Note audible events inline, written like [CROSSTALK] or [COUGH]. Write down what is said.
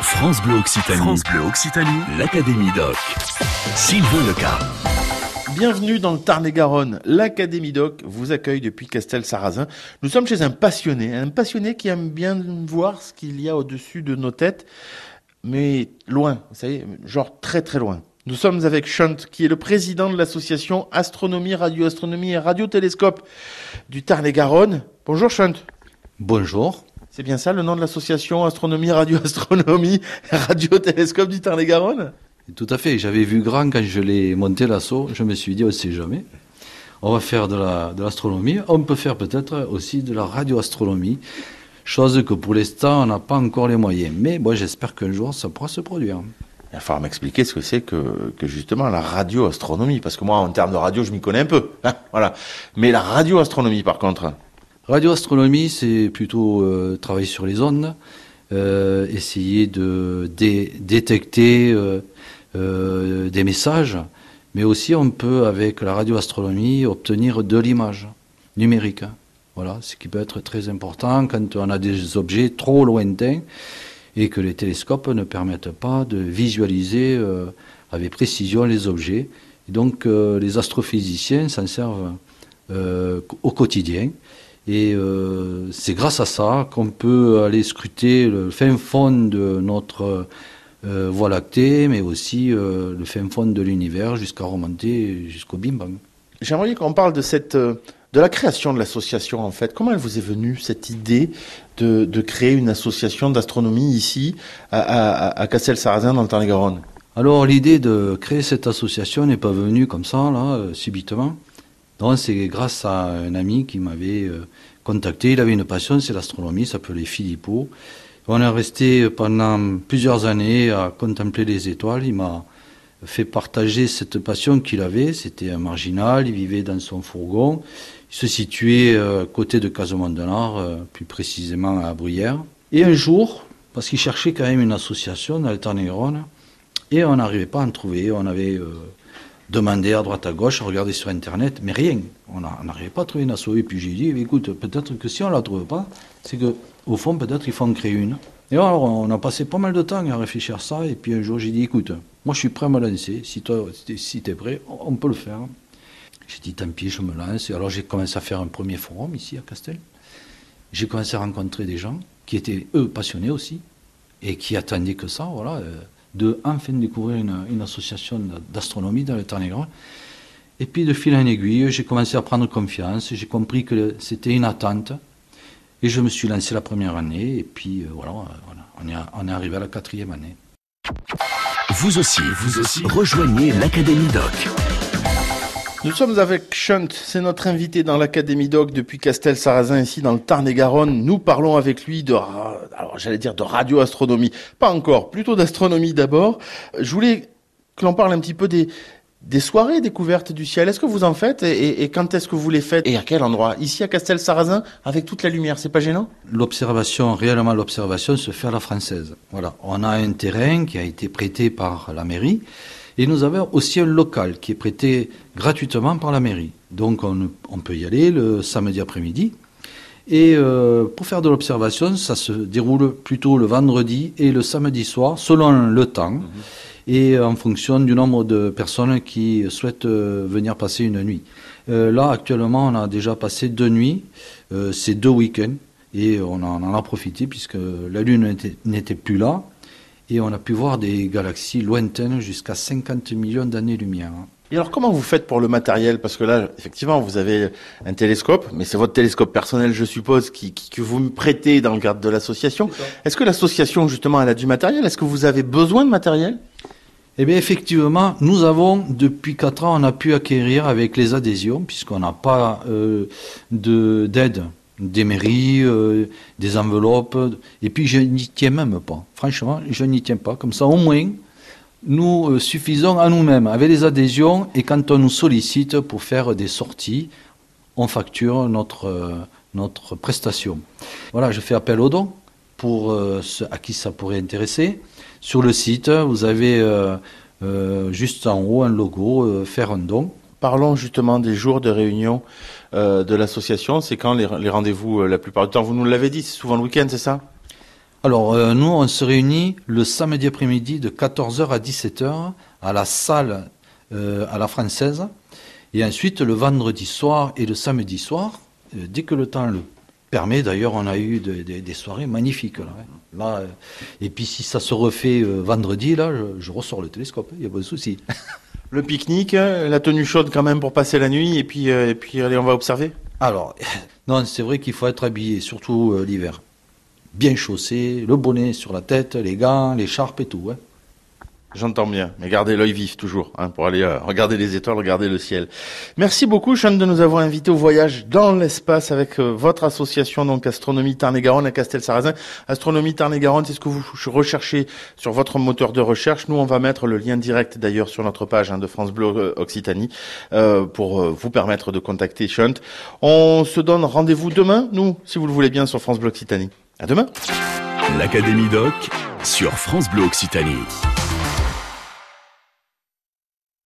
France Bleu Occitanie. France Bleu Occitanie. L'Académie Doc. Sylvain Leca. Bienvenue dans le Tarn-et-Garonne. L'Académie Doc vous accueille depuis Castel-Sarrazin. Nous sommes chez un passionné, un passionné qui aime bien voir ce qu'il y a au-dessus de nos têtes, mais loin, vous savez, genre très très loin. Nous sommes avec Shunt, qui est le président de l'association Astronomie, Radioastronomie et Radiotélescope du Tarn-et-Garonne. Bonjour Shunt. Bonjour. C'est bien ça le nom de l'association Astronomie, Radioastronomie [LAUGHS] Radiotélescope du Tarn-et-Garonne? Tout à fait. J'avais vu grand quand je l'ai monté l'assaut. Je me suis dit, on ne sait jamais. On va faire de l'astronomie. La, on peut faire peut-être aussi de la radioastronomie. Chose que pour l'instant, on n'a pas encore les moyens. Mais moi, j'espère qu'un jour, ça pourra se produire. Il va falloir m'expliquer ce que c'est que, que, justement la radioastronomie, parce que moi, en termes de radio, je m'y connais un peu. Hein, voilà. Mais la radioastronomie, par contre. Radioastronomie, c'est plutôt euh, travailler sur les ondes, euh, essayer de dé détecter euh, des messages, mais aussi on peut, avec la radioastronomie, obtenir de l'image numérique. Voilà, ce qui peut être très important quand on a des objets trop lointains et que les télescopes ne permettent pas de visualiser avec précision les objets. Et donc les astrophysiciens s'en servent au quotidien. Et euh, c'est grâce à ça qu'on peut aller scruter le fin fond de notre euh, Voie lactée, mais aussi euh, le fin fond de l'univers jusqu'à remonter jusqu'au Big Bang. J'aimerais qu'on parle de cette de la création de l'association en fait. Comment elle vous est venue cette idée de, de créer une association d'astronomie ici à, à, à Castel-Sarrazin dans le Tarn-et-Garonne? Alors l'idée de créer cette association n'est pas venue comme ça là subitement. Non, c'est grâce à un ami qui m'avait euh, contacté. Il avait une passion, c'est l'astronomie, s'appelait Philippot. On est resté pendant plusieurs années à contempler les étoiles. Il m'a fait partager cette passion qu'il avait. C'était un marginal, il vivait dans son fourgon. Il se situait euh, à côté de Casemont-de-Nord, euh, plus précisément à Bruyères. Et un jour, parce qu'il cherchait quand même une association dans le et on n'arrivait pas à en trouver. On avait euh, demandé à droite à gauche, regarder sur Internet, mais rien. On n'arrivait pas à trouver une asso. Et puis j'ai dit, écoute, peut-être que si on ne la trouve pas, c'est qu'au fond, peut-être il faut en créer une. Et alors, on a passé pas mal de temps à réfléchir à ça. Et puis un jour, j'ai dit, écoute, moi je suis prêt à me lancer. Si toi, si tu es prêt, on peut le faire. J'ai dit, tant pis, je me lance. Et alors, j'ai commencé à faire un premier forum ici à Castel. J'ai commencé à rencontrer des gens qui étaient, eux, passionnés aussi. Et qui attendaient que ça, voilà, de enfin découvrir une, association d'astronomie dans le Tarn-et-Garonne. Et puis, de fil en aiguille, j'ai commencé à prendre confiance. J'ai compris que c'était une attente. Et je me suis lancé la première année, et puis euh, voilà, est, on est arrivé à la quatrième année. Vous aussi, vous aussi, rejoignez l'Académie Doc. Nous sommes avec Shunt, c'est notre invité dans l'Académie Doc depuis Castel-Sarrazin, ici dans le Tarn-et-Garonne. Nous parlons avec lui de, alors j'allais dire de radioastronomie, pas encore, plutôt d'astronomie d'abord. Je voulais que l'on parle un petit peu des, des soirées découvertes du ciel. Est-ce que vous en faites et, et, et quand est-ce que vous les faites et à quel endroit? Ici à Castel-Sarrazin avec toute la lumière, c'est pas gênant? L'observation, réellement l'observation se fait à la française. Voilà, on a un terrain qui a été prêté par la mairie et nous avons aussi un local qui est prêté gratuitement par la mairie. Donc on, on peut y aller le samedi après-midi. Et euh, pour faire de l'observation, ça se déroule plutôt le vendredi et le samedi soir, selon le temps. Mmh et en fonction du nombre de personnes qui souhaitent euh, venir passer une nuit. Euh, là, actuellement, on a déjà passé deux nuits, euh, c'est deux week-ends, et on en, en, a profité puisque la Lune n'était plus là, et on a pu voir des galaxies lointaines jusqu'à 50 millions d'années-lumière. Et alors comment vous faites pour le matériel? Parce que là, effectivement, vous avez un télescope, mais c'est votre télescope personnel, je suppose, qui, qui, que vous me prêtez dans le cadre de l'association. Est-ce que l'association, justement, elle a du matériel? Est-ce que vous avez besoin de matériel? Eh bien, effectivement, nous avons, depuis 4 ans, on a pu acquérir avec les adhésions, puisqu'on n'a pas euh, d'aide des mairies, euh, des enveloppes, et puis je n'y tiens même pas. Franchement, je n'y tiens pas. Comme ça, au moins, nous euh, suffisons à nous-mêmes avec les adhésions, et quand on nous sollicite pour faire des sorties, on facture notre, euh, notre prestation. Voilà, je fais appel aux dons pour ceux à qui ça pourrait intéresser. Sur le site, vous avez juste en haut un logo, faire un don. Parlons justement des jours de réunion euh, de l'association. C'est quand les, rendez-vous, la plupart du temps, vous nous l'avez dit, c'est souvent le week-end, c'est ça? Alors, euh, nous, on se réunit le samedi après-midi de 14h à 17h à la salle euh, à la française. Et ensuite, le vendredi soir et le samedi soir, euh, dès que le temps le permet, d'ailleurs, on a eu des soirées magnifiques. Là, et puis, si ça se refait vendredi, là, je, je, ressors le télescope, il n'y a pas de souci. [LAUGHS] Le pique-nique, la tenue chaude quand même pour passer la nuit, et puis, et puis allez, on va observer Alors, [LAUGHS] non, c'est vrai qu'il faut être habillé, surtout l'hiver bien chaussé, le bonnet sur la tête, les gants, l'écharpe et tout. Hein. J'entends bien, mais gardez l'œil vif toujours, hein, pour aller euh, regarder les étoiles, regarder le ciel. Merci beaucoup, Sean, de nous avoir invités au voyage dans l'espace avec euh, votre association, donc Astronomie Tarn-et-Garonne à Castel-Sarrazin. Astronomie Tarn-et-Garonne, c'est ce que vous recherchez sur votre moteur de recherche. Nous, on va mettre le lien direct d'ailleurs sur notre page hein, de France Bleu euh, Occitanie pour vous permettre de contacter Shunt. On se donne rendez-vous demain, nous, si vous le voulez bien, sur France Bleu Occitanie. À demain. L'Académie Doc sur France Bleu Occitanie.